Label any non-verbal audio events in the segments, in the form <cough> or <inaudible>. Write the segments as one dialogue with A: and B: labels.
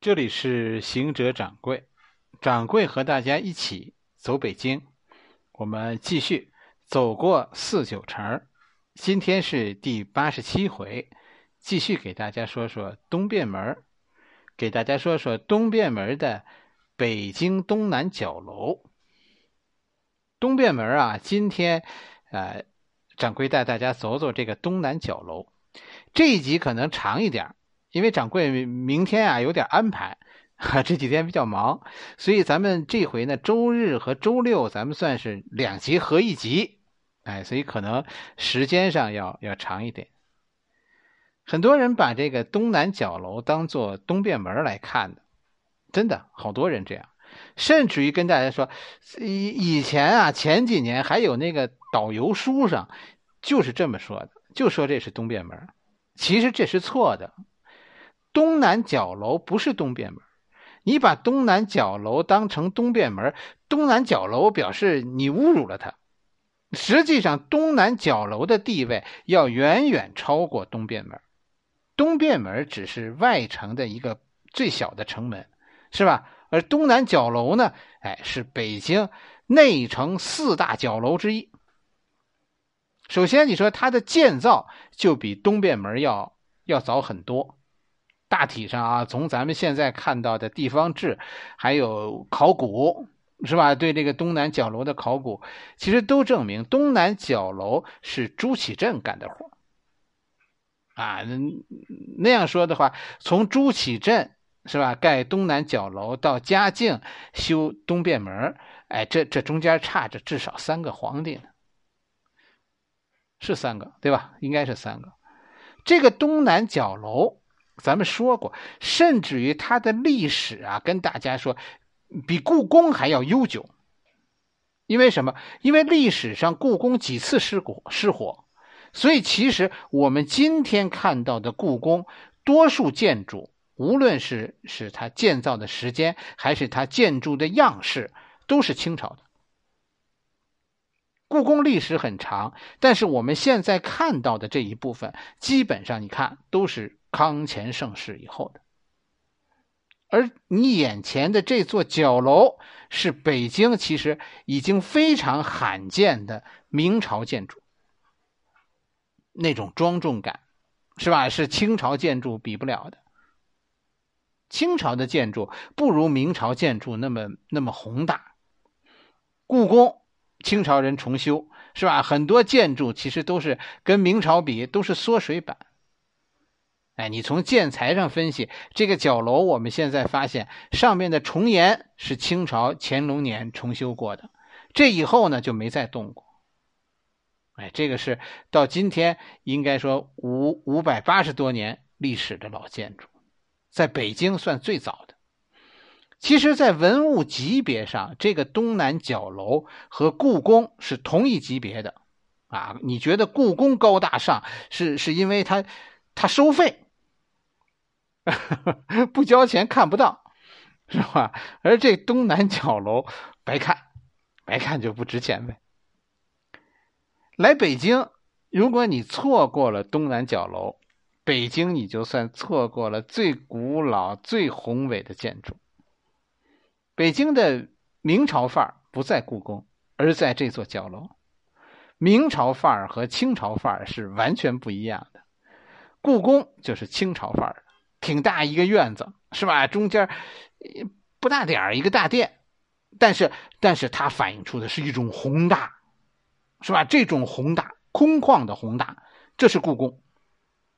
A: 这里是行者掌柜，掌柜和大家一起走北京。我们继续走过四九城，今天是第八十七回，继续给大家说说东便门，给大家说说东便门的北京东南角楼。东便门啊，今天呃，掌柜带大家走走这个东南角楼。这一集可能长一点。因为掌柜明天啊有点安排，<laughs> 哈，这几天比较忙，所以咱们这回呢，周日和周六咱们算是两集合一集，哎，所以可能时间上要要长一点。很多人把这个东南角楼当做东便门来看的，真的好多人这样，甚至于跟大家说，以以前啊，前几年还有那个导游书上就是这么说的，就说这是东便门，其实这是错的。东南角楼不是东便门，你把东南角楼当成东便门，东南角楼表示你侮辱了它。实际上，东南角楼的地位要远远超过东便门。东便门只是外城的一个最小的城门，是吧？而东南角楼呢，哎，是北京内城四大角楼之一。首先，你说它的建造就比东便门要要早很多。大体上啊，从咱们现在看到的地方志，还有考古，是吧？对这个东南角楼的考古，其实都证明东南角楼是朱祁镇干的活啊。那那样说的话，从朱祁镇是吧盖东南角楼到嘉靖修东便门，哎，这这中间差着至少三个皇帝呢，是三个对吧？应该是三个。这个东南角楼。咱们说过，甚至于它的历史啊，跟大家说，比故宫还要悠久。因为什么？因为历史上故宫几次失火，失火，所以其实我们今天看到的故宫，多数建筑，无论是是它建造的时间，还是它建筑的样式，都是清朝的。故宫历史很长，但是我们现在看到的这一部分，基本上你看都是。康乾盛世以后的，而你眼前的这座角楼是北京其实已经非常罕见的明朝建筑，那种庄重感，是吧？是清朝建筑比不了的。清朝的建筑不如明朝建筑那么那么宏大。故宫清朝人重修，是吧？很多建筑其实都是跟明朝比都是缩水版。哎，你从建材上分析这个角楼，我们现在发现上面的重檐是清朝乾隆年重修过的，这以后呢就没再动过。哎，这个是到今天应该说五五百八十多年历史的老建筑，在北京算最早的。其实，在文物级别上，这个东南角楼和故宫是同一级别的。啊，你觉得故宫高大上，是是因为它它收费？<laughs> 不交钱看不到，是吧？而这东南角楼白看，白看就不值钱呗。来北京，如果你错过了东南角楼，北京你就算错过了最古老、最宏伟的建筑。北京的明朝范儿不在故宫，而在这座角楼。明朝范儿和清朝范儿是完全不一样的，故宫就是清朝范儿。挺大一个院子是吧？中间不大点儿一个大殿，但是但是它反映出的是一种宏大，是吧？这种宏大空旷的宏大，这是故宫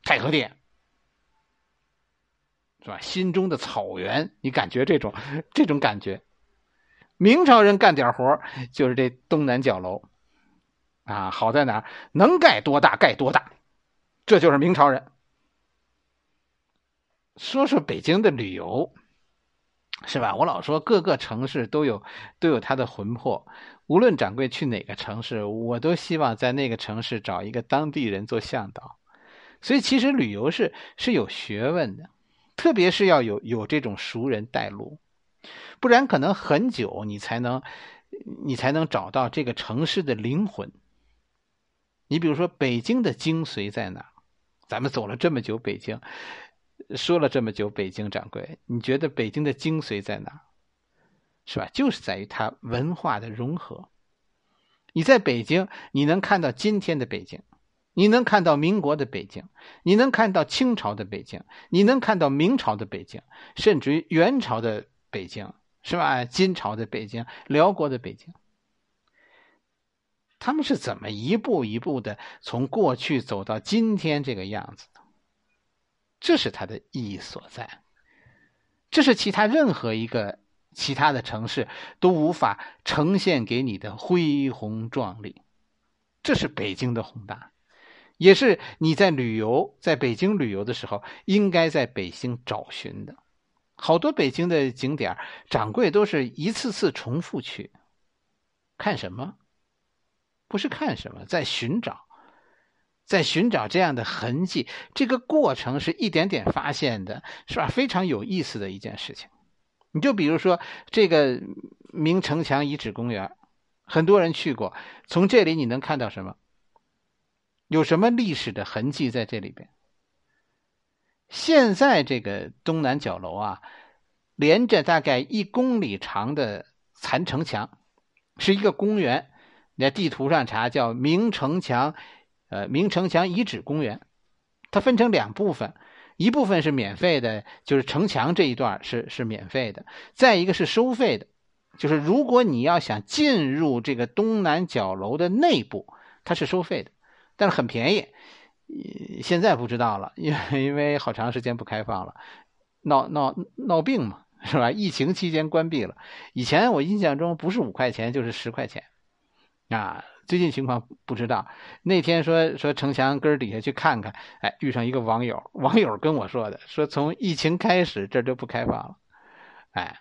A: 太和殿，是吧？心中的草原，你感觉这种这种感觉？明朝人干点活就是这东南角楼啊，好在哪能盖多大盖多大，这就是明朝人。说说北京的旅游，是吧？我老说各个城市都有都有它的魂魄。无论掌柜去哪个城市，我都希望在那个城市找一个当地人做向导。所以其实旅游是是有学问的，特别是要有有这种熟人带路，不然可能很久你才能你才能找到这个城市的灵魂。你比如说北京的精髓在哪？咱们走了这么久北京。说了这么久北京掌柜，你觉得北京的精髓在哪？是吧？就是在于它文化的融合。你在北京，你能看到今天的北京，你能看到民国的北京，你能看到清朝的北京，你能看到明朝的北京，甚至于元朝的北京，是吧？金朝的北京，辽国的北京，他们是怎么一步一步的从过去走到今天这个样子？这是它的意义所在，这是其他任何一个其他的城市都无法呈现给你的恢宏壮丽，这是北京的宏大，也是你在旅游在北京旅游的时候应该在北京找寻的。好多北京的景点，掌柜都是一次次重复去看什么？不是看什么，在寻找。在寻找这样的痕迹，这个过程是一点点发现的，是吧？非常有意思的一件事情。你就比如说这个明城墙遗址公园，很多人去过，从这里你能看到什么？有什么历史的痕迹在这里边？现在这个东南角楼啊，连着大概一公里长的残城墙，是一个公园。你在地图上查，叫明城墙。呃，明城墙遗址公园，它分成两部分，一部分是免费的，就是城墙这一段是是免费的；再一个是收费的，就是如果你要想进入这个东南角楼的内部，它是收费的，但是很便宜。现在不知道了，因为因为好长时间不开放了，闹闹闹病嘛，是吧？疫情期间关闭了。以前我印象中不是五块钱就是十块钱，啊。最近情况不知道。那天说说城墙根底下去看看，哎，遇上一个网友，网友跟我说的，说从疫情开始这就不开放了。哎，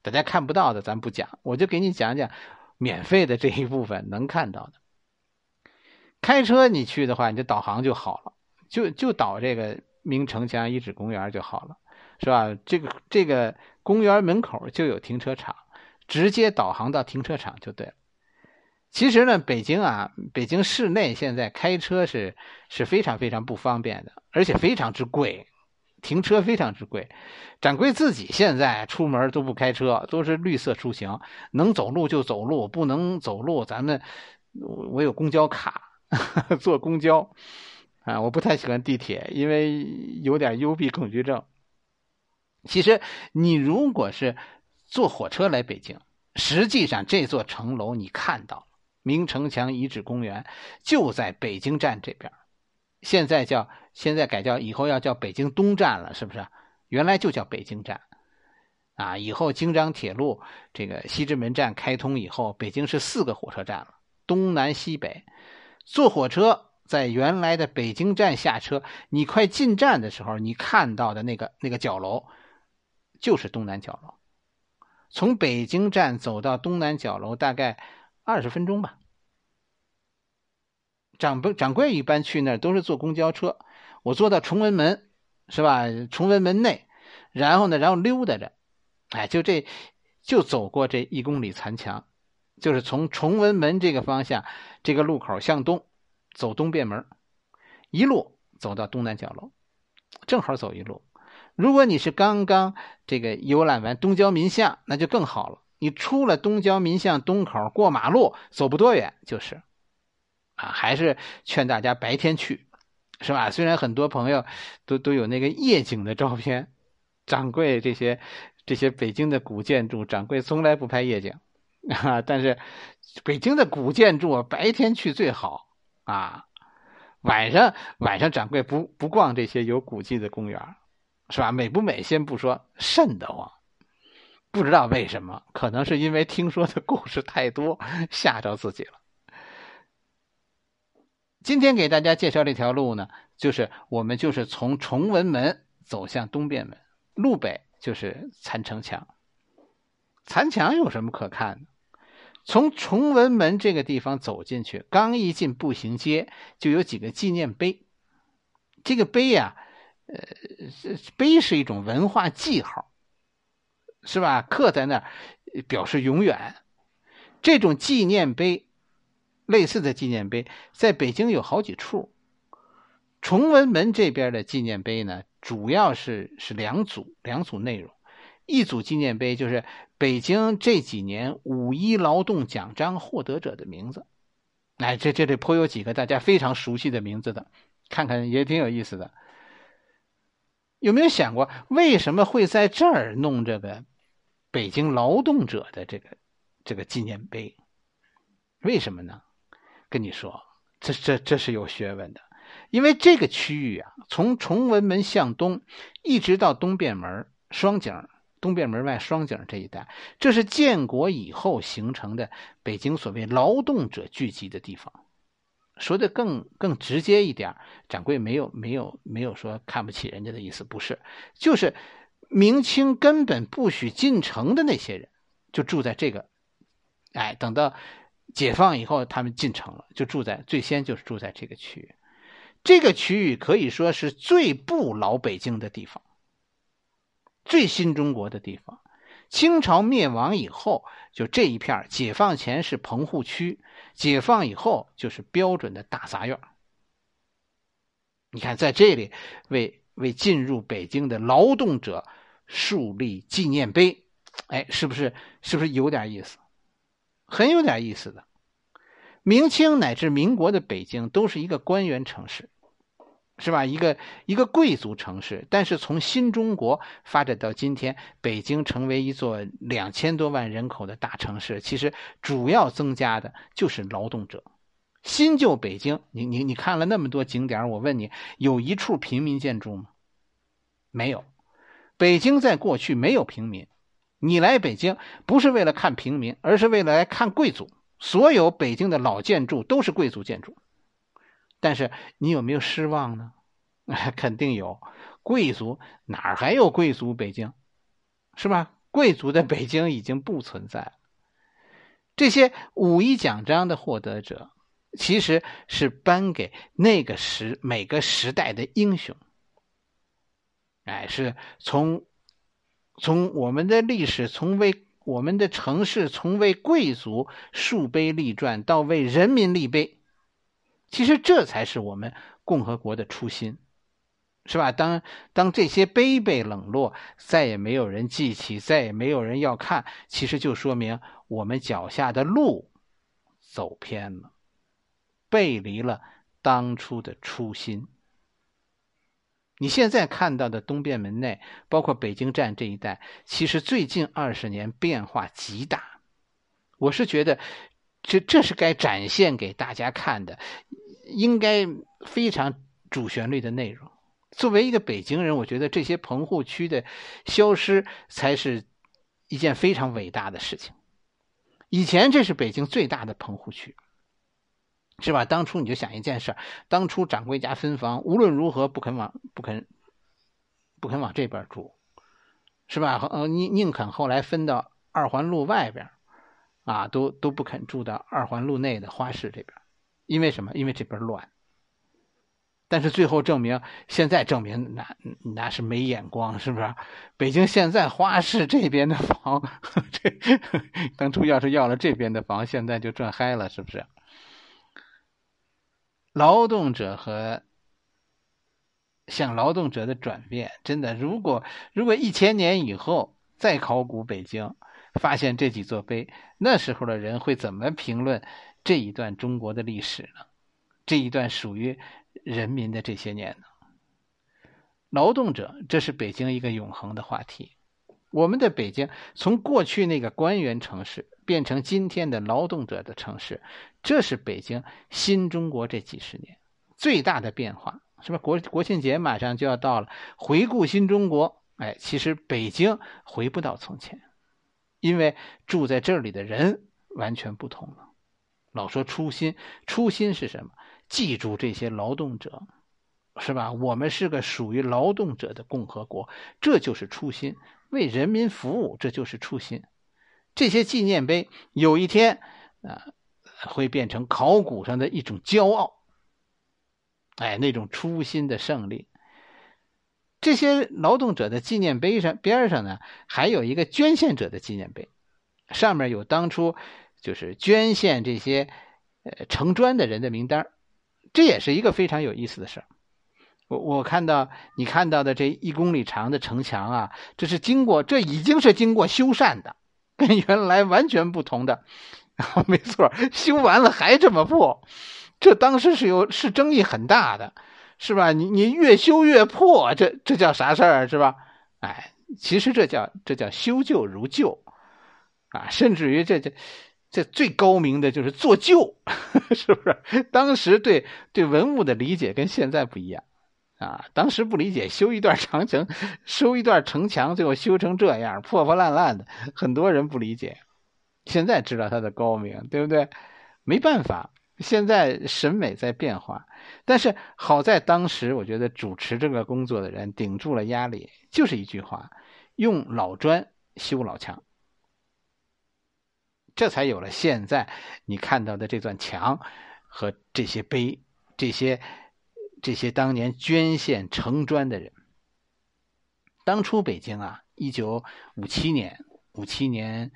A: 大家看不到的咱不讲，我就给你讲讲免费的这一部分能看到的。开车你去的话，你就导航就好了，就就导这个明城墙遗址公园就好了，是吧？这个这个公园门口就有停车场，直接导航到停车场就对了。其实呢，北京啊，北京市内现在开车是是非常非常不方便的，而且非常之贵，停车非常之贵。掌柜自己现在出门都不开车，都是绿色出行，能走路就走路，不能走路，咱们我有公交卡，<laughs> 坐公交啊，我不太喜欢地铁，因为有点幽闭恐惧症。其实你如果是坐火车来北京，实际上这座城楼你看到。明城墙遗址公园就在北京站这边，现在叫现在改叫以后要叫北京东站了，是不是？原来就叫北京站，啊，以后京张铁路这个西直门站开通以后，北京是四个火车站了，东南西北。坐火车在原来的北京站下车，你快进站的时候，你看到的那个那个角楼就是东南角楼。从北京站走到东南角楼，大概。二十分钟吧。掌柜掌柜一般去那儿都是坐公交车，我坐到崇文门，是吧？崇文门内，然后呢，然后溜达着，哎，就这就走过这一公里残墙，就是从崇文门这个方向，这个路口向东走东便门，一路走到东南角楼，正好走一路。如果你是刚刚这个游览完东交民巷，那就更好了。你出了东郊民巷东口过马路，走不多远就是，啊，还是劝大家白天去，是吧？虽然很多朋友都都有那个夜景的照片，掌柜这些这些北京的古建筑，掌柜从来不拍夜景 <laughs> 啊。但是北京的古建筑白天去最好啊，晚上晚上掌柜不不逛这些有古迹的公园，是吧？美不美先不说，瘆得慌。不知道为什么，可能是因为听说的故事太多，<laughs> 吓着自己了。今天给大家介绍这条路呢，就是我们就是从崇文门走向东便门，路北就是残城墙。残墙有什么可看的？从崇文门这个地方走进去，刚一进步行街，就有几个纪念碑。这个碑呀，呃，碑是一种文化记号。是吧？刻在那儿，表示永远。这种纪念碑，类似的纪念碑，在北京有好几处。崇文门这边的纪念碑呢，主要是是两组两组内容，一组纪念碑就是北京这几年五一劳动奖章获得者的名字。哎，这这里颇有几个大家非常熟悉的名字的，看看也挺有意思的。有没有想过为什么会在这儿弄这个北京劳动者的这个这个纪念碑？为什么呢？跟你说，这这这是有学问的，因为这个区域啊，从崇文门向东一直到东便门双井。东便门外双井这一带，这是建国以后形成的北京所谓劳动者聚集的地方。说的更更直接一点，掌柜没有没有没有说看不起人家的意思，不是，就是明清根本不许进城的那些人，就住在这个。哎，等到解放以后，他们进城了，就住在最先就是住在这个区域。这个区域可以说是最不老北京的地方。最新中国的地方，清朝灭亡以后，就这一片解放前是棚户区，解放以后就是标准的大杂院。你看，在这里为为进入北京的劳动者树立纪念碑，哎，是不是是不是有点意思？很有点意思的。明清乃至民国的北京都是一个官员城市。是吧？一个一个贵族城市，但是从新中国发展到今天，北京成为一座两千多万人口的大城市，其实主要增加的就是劳动者。新旧北京，你你你看了那么多景点，我问你，有一处平民建筑吗？没有。北京在过去没有平民，你来北京不是为了看平民，而是为了来看贵族。所有北京的老建筑都是贵族建筑。但是你有没有失望呢？<laughs> 肯定有，贵族哪儿还有贵族？北京，是吧？贵族的北京已经不存在了。这些五一奖章的获得者，其实是颁给那个时每个时代的英雄。哎，是从从我们的历史，从为我们的城市，从为贵族树碑立传，到为人民立碑。其实这才是我们共和国的初心，是吧？当当这些碑被冷落，再也没有人记起，再也没有人要看，其实就说明我们脚下的路走偏了，背离了当初的初心。你现在看到的东便门内，包括北京站这一带，其实最近二十年变化极大。我是觉得，这这是该展现给大家看的。应该非常主旋律的内容。作为一个北京人，我觉得这些棚户区的消失才是一件非常伟大的事情。以前这是北京最大的棚户区，是吧？当初你就想一件事当初掌柜家分房，无论如何不肯往不肯不肯往这边住，是吧？呃，宁宁肯后来分到二环路外边，啊，都都不肯住到二环路内的花市这边。因为什么？因为这边乱。但是最后证明，现在证明那那是没眼光，是不是？北京现在花市这边的房，<laughs> 这 <laughs> 当初要是要了这边的房，现在就赚嗨了，是不是？劳动者和向劳动者的转变，真的，如果如果一千年以后再考古北京，发现这几座碑，那时候的人会怎么评论？这一段中国的历史呢？这一段属于人民的这些年呢？劳动者，这是北京一个永恒的话题。我们的北京从过去那个官员城市变成今天的劳动者的城市，这是北京新中国这几十年最大的变化，是吧？国国庆节马上就要到了，回顾新中国，哎，其实北京回不到从前，因为住在这里的人完全不同了。老说初心，初心是什么？记住这些劳动者，是吧？我们是个属于劳动者的共和国，这就是初心，为人民服务，这就是初心。这些纪念碑有一天啊，会变成考古上的一种骄傲。哎，那种初心的胜利。这些劳动者的纪念碑上边上呢，还有一个捐献者的纪念碑，上面有当初。就是捐献这些呃城砖的人的名单这也是一个非常有意思的事儿。我我看到你看到的这一公里长的城墙啊，这是经过，这已经是经过修缮的，跟原来完全不同的。没错，修完了还这么破，这当时是有是争议很大的，是吧？你你越修越破，这这叫啥事儿是吧？哎，其实这叫这叫修旧如旧，啊，甚至于这这这最高明的就是做旧，<laughs> 是不是？当时对对文物的理解跟现在不一样。啊，当时不理解，修一段长城，修一段城墙，最后修成这样，破破烂烂的，很多人不理解。现在知道他的高明，对不对？没办法，现在审美在变化。但是好在当时，我觉得主持这个工作的人顶住了压力，就是一句话：用老砖修老墙，这才有了现在你看到的这段墙和这些碑，这些。这些当年捐献城砖的人，当初北京啊，一九五七年、五七年、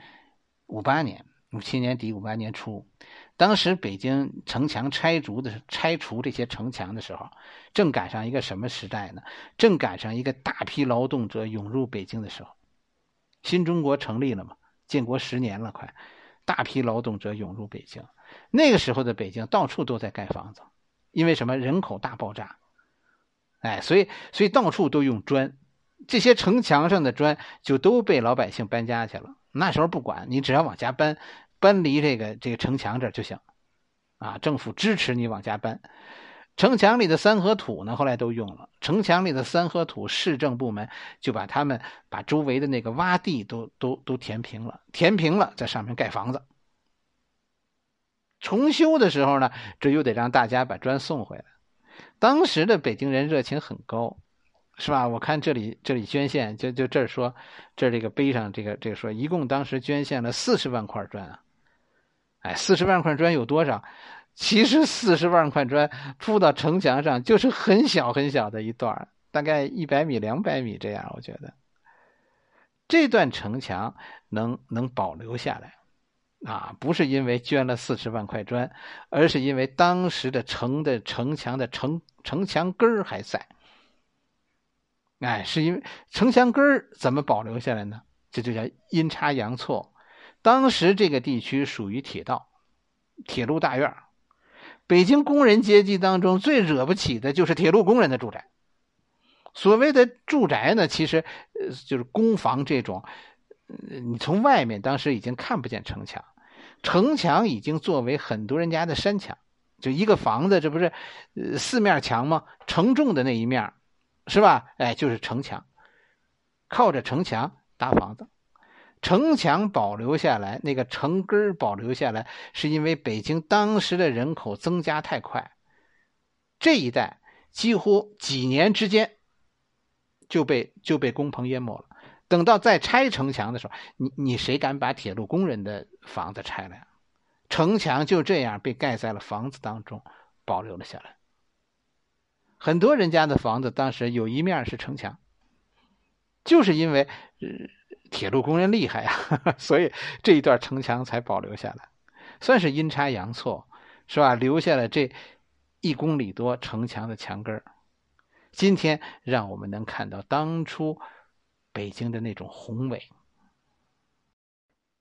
A: 五八年、五七年底、五八年初，当时北京城墙拆除的拆除这些城墙的时候，正赶上一个什么时代呢？正赶上一个大批劳动者涌入北京的时候。新中国成立了嘛？建国十年了，快，大批劳动者涌入北京。那个时候的北京，到处都在盖房子。因为什么人口大爆炸，哎，所以所以到处都用砖，这些城墙上的砖就都被老百姓搬家去了。那时候不管你，只要往家搬，搬离这个这个城墙这就行，啊，政府支持你往家搬。城墙里的三合土呢，后来都用了。城墙里的三合土，市政部门就把他们把周围的那个洼地都都都填平了，填平了，在上面盖房子。重修的时候呢，这又得让大家把砖送回来。当时的北京人热情很高，是吧？我看这里这里捐献，就就这儿说，这这个碑上这个这个说，一共当时捐献了四十万块砖啊！哎，四十万块砖有多少？其实四十万块砖铺到城墙上就是很小很小的一段，大概一百米两百米这样。我觉得这段城墙能能保留下来。啊，不是因为捐了四十万块砖，而是因为当时的城的城墙的城城墙根儿还在。哎，是因为城墙根儿怎么保留下来呢？这就叫阴差阳错。当时这个地区属于铁道，铁路大院北京工人阶级当中最惹不起的就是铁路工人的住宅。所谓的住宅呢，其实呃就是公房这种。你从外面当时已经看不见城墙，城墙已经作为很多人家的山墙，就一个房子，这不是四面墙吗？承重的那一面，是吧？哎，就是城墙，靠着城墙搭房子，城墙保留下来，那个城根保留下来，是因为北京当时的人口增加太快，这一带几乎几年之间就被就被工棚淹没了。等到再拆城墙的时候，你你谁敢把铁路工人的房子拆了呀？城墙就这样被盖在了房子当中，保留了下来。很多人家的房子当时有一面是城墙，就是因为铁路工人厉害呀，<laughs> 所以这一段城墙才保留下来，算是阴差阳错，是吧？留下了这一公里多城墙的墙根今天让我们能看到当初。北京的那种宏伟，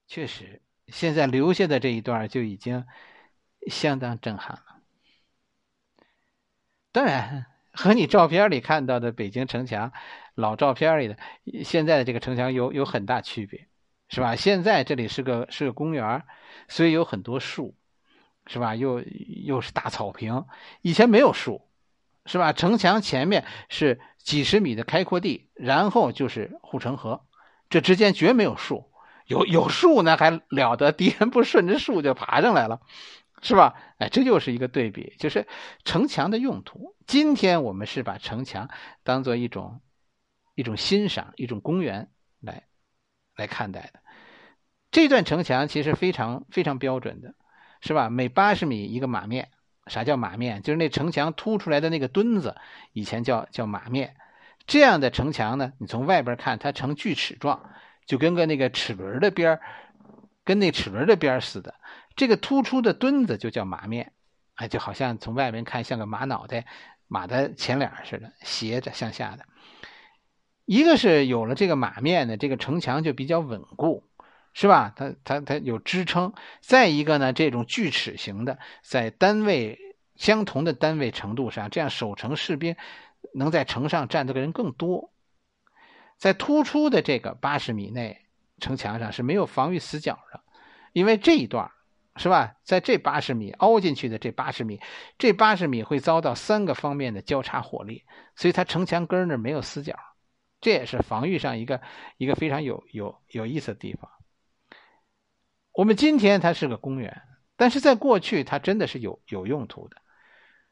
A: 确实，现在留下的这一段就已经相当震撼了。当然，和你照片里看到的北京城墙，老照片里的现在的这个城墙有有很大区别，是吧？现在这里是个是个公园，所以有很多树，是吧？又又是大草坪，以前没有树。是吧？城墙前面是几十米的开阔地，然后就是护城河，这之间绝没有树。有有树呢，还了得？敌人不顺着树就爬上来了，是吧？哎，这就是一个对比，就是城墙的用途。今天我们是把城墙当做一种一种欣赏、一种公园来来看待的。这段城墙其实非常非常标准的，是吧？每八十米一个马面。啥叫马面？就是那城墙凸出来的那个墩子，以前叫叫马面。这样的城墙呢，你从外边看，它呈锯齿状，就跟个那个齿轮的边跟那齿轮的边似的。这个突出的墩子就叫马面，哎，就好像从外面看像个马脑袋，马的前脸似的，斜着向下的。一个是有了这个马面呢，这个城墙就比较稳固，是吧？它它它有支撑。再一个呢，这种锯齿形的，在单位相同的单位程度上，这样守城士兵能在城上站的人更多。在突出的这个八十米内，城墙上是没有防御死角的，因为这一段是吧？在这八十米凹进去的这八十米，这八十米会遭到三个方面的交叉火力，所以它城墙根儿那没有死角，这也是防御上一个一个非常有有有意思的地方。我们今天它是个公园，但是在过去它真的是有有用途的。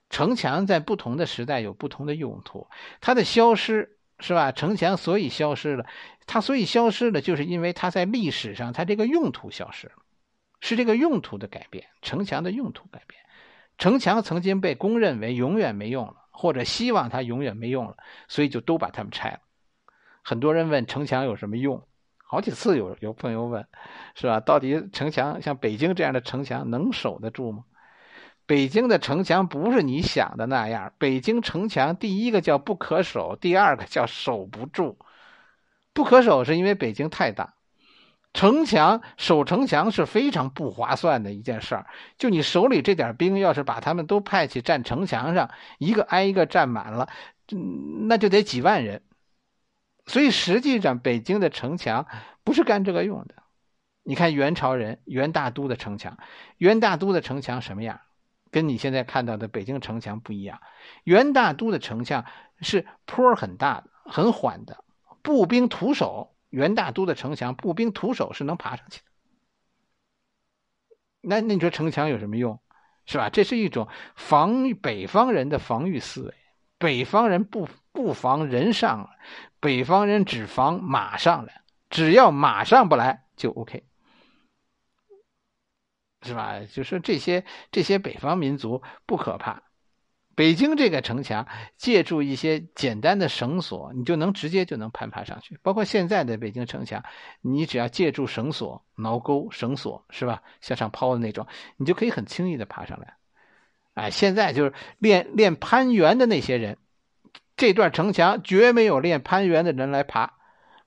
A: 城墙在不同的时代有不同的用途，它的消失。是吧？城墙所以消失了，它所以消失了，就是因为它在历史上它这个用途消失了，是这个用途的改变，城墙的用途改变。城墙曾经被公认为永远没用了，或者希望它永远没用了，所以就都把它们拆了。很多人问城墙有什么用，好几次有有朋友问，是吧？到底城墙像北京这样的城墙能守得住吗？北京的城墙不是你想的那样。北京城墙第一个叫不可守，第二个叫守不住。不可守是因为北京太大，城墙守城墙是非常不划算的一件事儿。就你手里这点兵，要是把他们都派去站城墙上，一个挨一个站满了，那就得几万人。所以实际上，北京的城墙不是干这个用的。你看元朝人元大都的城墙，元大都的城墙什么样？跟你现在看到的北京城墙不一样，元大都的城墙是坡很大的、很缓的，步兵徒手。元大都的城墙，步兵徒手是能爬上去的。那那你说城墙有什么用，是吧？这是一种防御北方人的防御思维。北方人不不防人上，北方人只防马上来，只要马上不来就 OK。是吧？就说这些这些北方民族不可怕，北京这个城墙借助一些简单的绳索，你就能直接就能攀爬上去。包括现在的北京城墙，你只要借助绳索、挠钩、绳索，是吧？向上抛的那种，你就可以很轻易的爬上来。哎，现在就是练练攀援的那些人，这段城墙绝没有练攀援的人来爬。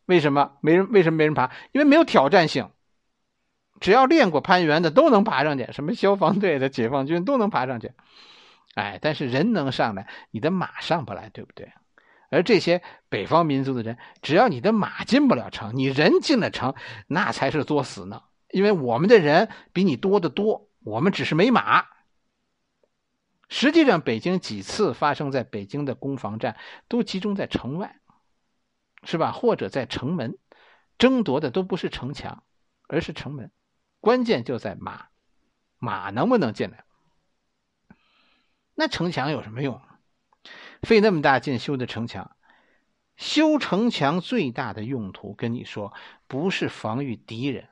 A: 为什么没人？为什么没人爬？因为没有挑战性。只要练过攀援的都能爬上去，什么消防队的、解放军都能爬上去。哎，但是人能上来，你的马上不来，对不对？而这些北方民族的人，只要你的马进不了城，你人进了城，那才是作死呢。因为我们的人比你多得多，我们只是没马。实际上，北京几次发生在北京的攻防战，都集中在城外，是吧？或者在城门，争夺的都不是城墙，而是城门。关键就在马，马能不能进来？那城墙有什么用？费那么大劲修的城墙，修城墙最大的用途，跟你说，不是防御敌人，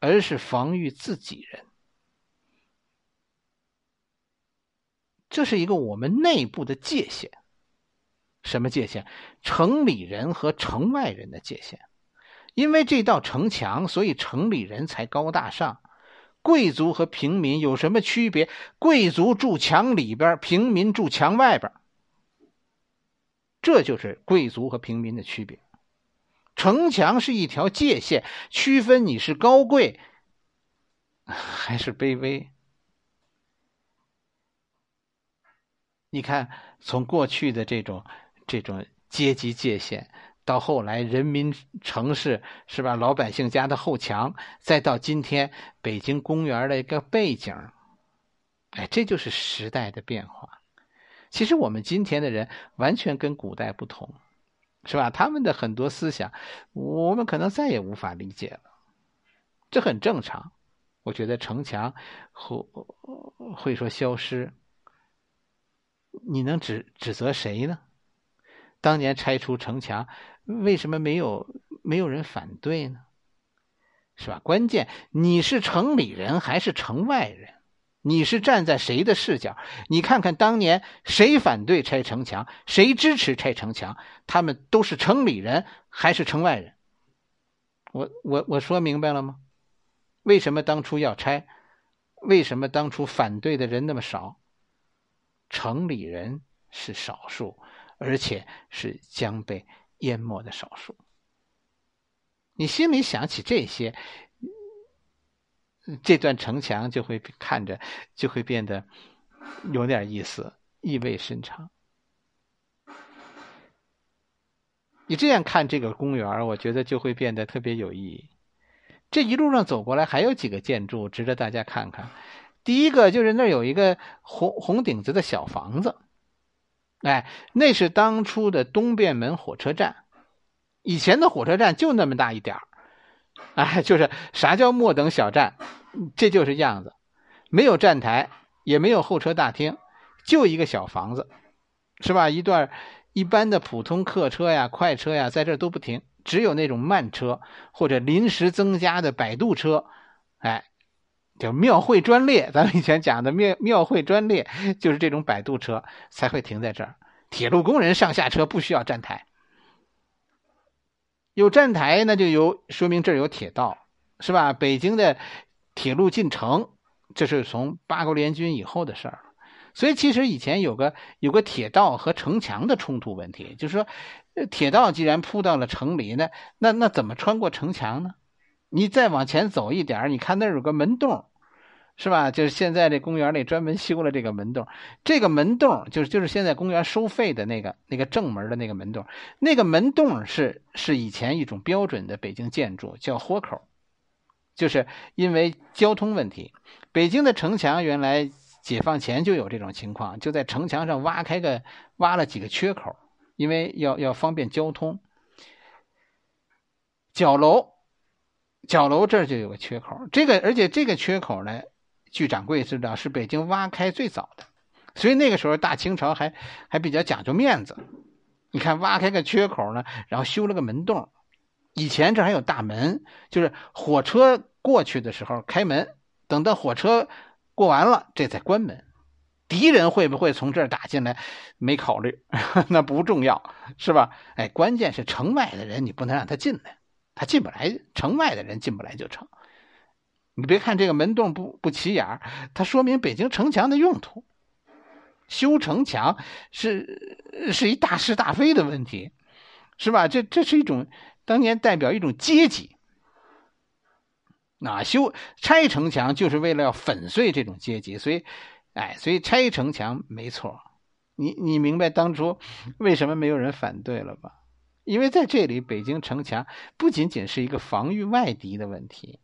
A: 而是防御自己人。这是一个我们内部的界限。什么界限？城里人和城外人的界限。因为这道城墙，所以城里人才高大上。贵族和平民有什么区别？贵族住墙里边，平民住墙外边。这就是贵族和平民的区别。城墙是一条界限，区分你是高贵 <laughs> 还是卑微。你看，从过去的这种这种阶级界限。到后来，人民城市是吧？老百姓家的后墙，再到今天北京公园的一个背景，哎，这就是时代的变化。其实我们今天的人完全跟古代不同，是吧？他们的很多思想，我们可能再也无法理解了，这很正常。我觉得城墙会会说消失，你能指指责谁呢？当年拆除城墙。为什么没有没有人反对呢？是吧？关键你是城里人还是城外人？你是站在谁的视角？你看看当年谁反对拆城墙，谁支持拆城墙？他们都是城里人还是城外人？我我我说明白了吗？为什么当初要拆？为什么当初反对的人那么少？城里人是少数，而且是将被淹没的少数。你心里想起这些，这段城墙就会看着就会变得有点意思，意味深长。你这样看这个公园，我觉得就会变得特别有意义。这一路上走过来，还有几个建筑值得大家看看。第一个就是那有一个红红顶子的小房子，哎，那是当初的东便门火车站。以前的火车站就那么大一点儿，哎，就是啥叫末等小站，这就是样子，没有站台，也没有候车大厅，就一个小房子，是吧？一段。一般的普通客车呀、快车呀，在这都不停，只有那种慢车或者临时增加的摆渡车，哎，叫庙会专列。咱们以前讲的庙庙会专列，就是这种摆渡车才会停在这儿。铁路工人上下车不需要站台，有站台那就有说明这儿有铁道，是吧？北京的铁路进城，这是从八国联军以后的事儿。所以，其实以前有个有个铁道和城墙的冲突问题，就是说，铁道既然铺到了城里，那那那怎么穿过城墙呢？你再往前走一点，你看那儿有个门洞，是吧？就是现在这公园里专门修了这个门洞，这个门洞就是就是现在公园收费的那个那个正门的那个门洞，那个门洞是是以前一种标准的北京建筑，叫豁口，就是因为交通问题，北京的城墙原来。解放前就有这种情况，就在城墙上挖开个挖了几个缺口，因为要要方便交通。角楼，角楼这儿就有个缺口，这个而且这个缺口呢，据掌柜知道是北京挖开最早的，所以那个时候大清朝还还比较讲究面子。你看挖开个缺口呢，然后修了个门洞。以前这还有大门，就是火车过去的时候开门，等到火车。过完了，这才关门。敌人会不会从这儿打进来？没考虑，<laughs> 那不重要，是吧？哎，关键是城外的人，你不能让他进来，他进不来。城外的人进不来就成。你别看这个门洞不不起眼它说明北京城墙的用途。修城墙是是一大是大非的问题，是吧？这这是一种当年代表一种阶级。那修拆城墙就是为了要粉碎这种阶级，所以，哎，所以拆城墙没错。你你明白当初为什么没有人反对了吧？因为在这里，北京城墙不仅仅是一个防御外敌的问题，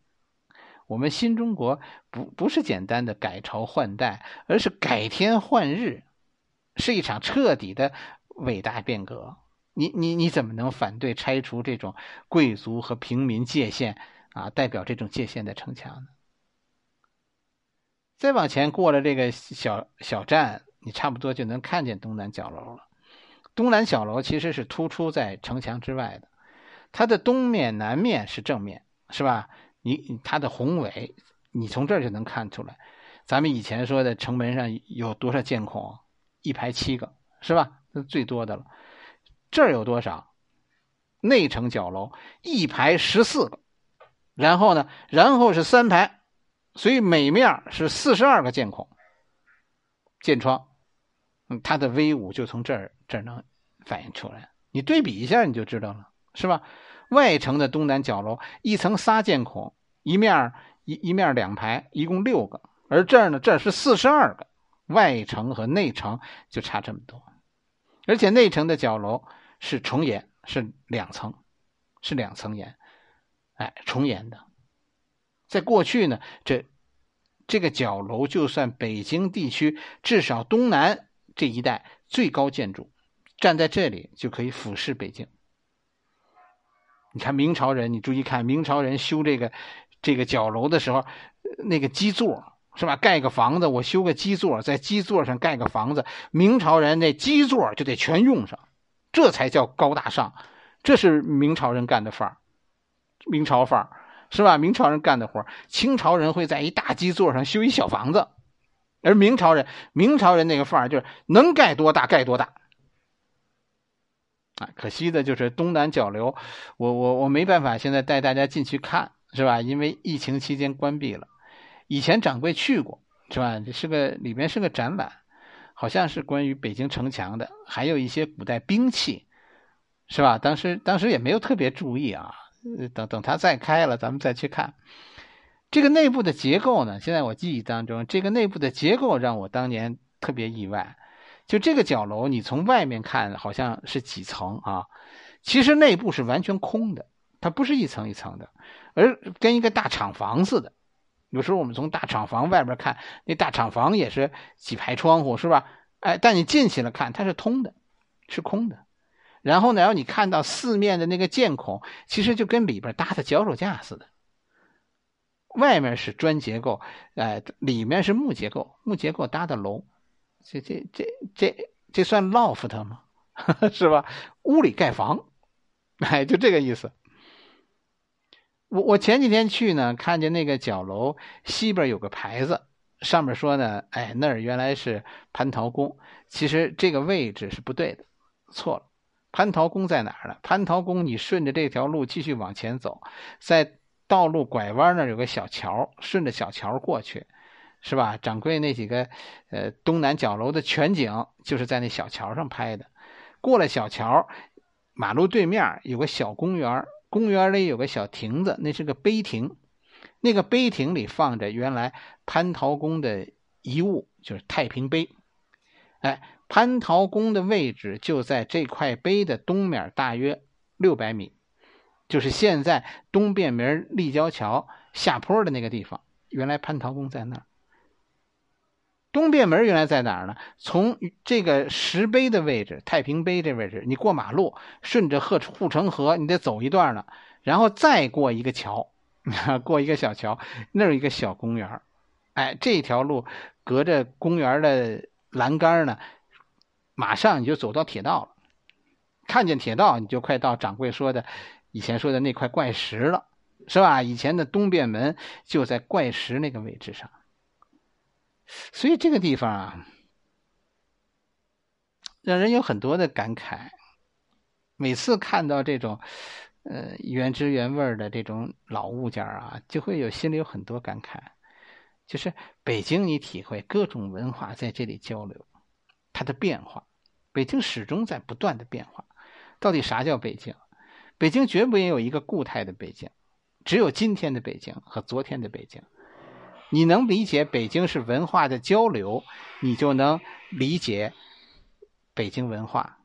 A: 我们新中国不不是简单的改朝换代，而是改天换日，是一场彻底的伟大变革。你你你怎么能反对拆除这种贵族和平民界限？啊，代表这种界限的城墙呢。再往前过了这个小小站，你差不多就能看见东南角楼了。东南角楼其实是突出在城墙之外的，它的东面、南面是正面，是吧？你它的宏伟，你从这儿就能看出来。咱们以前说的城门上有多少箭孔？一排七个，是吧？那最多的了。这儿有多少？内城角楼一排十四个。然后呢？然后是三排，所以每面是四十二个箭孔、箭窗，嗯，它的威武就从这儿这儿能反映出来。你对比一下，你就知道了，是吧？外城的东南角楼一层仨箭孔，一面一一面两排，一共六个，而这儿呢，这是四十二个。外城和内城就差这么多，而且内城的角楼是重檐，是两层，是两层檐。哎，重檐的，在过去呢，这这个角楼就算北京地区至少东南这一带最高建筑，站在这里就可以俯视北京。你看明朝人，你注意看明朝人修这个这个角楼的时候，那个基座是吧？盖个房子，我修个基座，在基座上盖个房子，明朝人那基座就得全用上，这才叫高大上，这是明朝人干的范儿。明朝范儿是吧？明朝人干的活清朝人会在一大基座上修一小房子，而明朝人，明朝人那个范儿就是能盖多大盖多大。啊，可惜的就是东南角楼，我我我没办法现在带大家进去看，是吧？因为疫情期间关闭了。以前掌柜去过，是吧？这是个里面是个展览，好像是关于北京城墙的，还有一些古代兵器，是吧？当时当时也没有特别注意啊，等等它再开了，咱们再去看这个内部的结构呢。现在我记忆当中，这个内部的结构让我当年特别意外。就这个角楼，你从外面看好像是几层啊，其实内部是完全空的，它不是一层一层的，而跟一个大厂房似的。有时候我们从大厂房外边看，那大厂房也是几排窗户，是吧？哎，但你进去了看，它是通的，是空的。然后呢，然后你看到四面的那个箭孔，其实就跟里边搭的脚手架似的。外面是砖结构，哎，里面是木结构，木结构搭的楼。这这这这这算 loft 吗？<laughs> 是吧？屋里盖房，哎，就这个意思。我我前几天去呢，看见那个角楼西边有个牌子，上面说呢，哎，那儿原来是蟠桃宫。其实这个位置是不对的，错了。蟠桃宫在哪儿呢？蟠桃宫，你顺着这条路继续往前走，在道路拐弯那儿有个小桥，顺着小桥过去，是吧？掌柜那几个呃东南角楼的全景就是在那小桥上拍的。过了小桥，马路对面有个小公园。公园里有个小亭子，那是个碑亭。那个碑亭里放着原来蟠桃宫的遗物，就是太平碑。哎，蟠桃宫的位置就在这块碑的东面，大约六百米，就是现在东便门立交桥下坡的那个地方。原来蟠桃宫在那儿。东便门原来在哪儿呢？从这个石碑的位置，太平碑这位置，你过马路，顺着护护城河，你得走一段呢，然后再过一个桥，<laughs> 过一个小桥，那儿有一个小公园哎，这条路隔着公园的栏杆呢，马上你就走到铁道了，看见铁道，你就快到掌柜说的以前说的那块怪石了，是吧？以前的东便门就在怪石那个位置上。所以这个地方啊，让人有很多的感慨。每次看到这种，呃，原汁原味的这种老物件啊，就会有心里有很多感慨。就是北京，你体会各种文化在这里交流，它的变化。北京始终在不断的变化。到底啥叫北京？北京绝不也有一个固态的北京，只有今天的北京和昨天的北京。你能理解北京是文化的交流，你就能理解北京文化。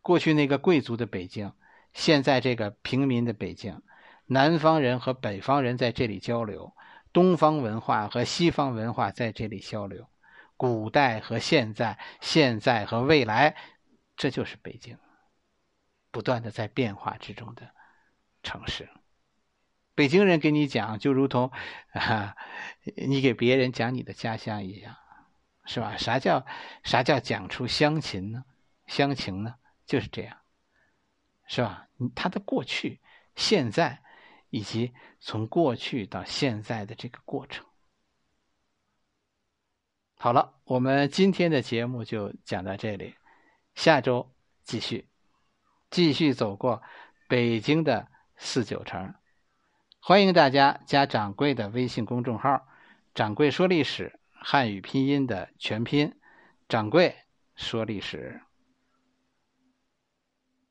A: 过去那个贵族的北京，现在这个平民的北京，南方人和北方人在这里交流，东方文化和西方文化在这里交流，古代和现在，现在和未来，这就是北京，不断的在变化之中的城市。北京人给你讲，就如同啊，<laughs> 你给别人讲你的家乡一样，是吧？啥叫啥叫讲出乡情呢？乡情呢？就是这样，是吧？他的过去、现在，以及从过去到现在的这个过程。好了，我们今天的节目就讲到这里，下周继续，继续走过北京的四九城。欢迎大家加掌柜的微信公众号“掌柜说历史”汉语拼音的全拼“掌柜说历史”。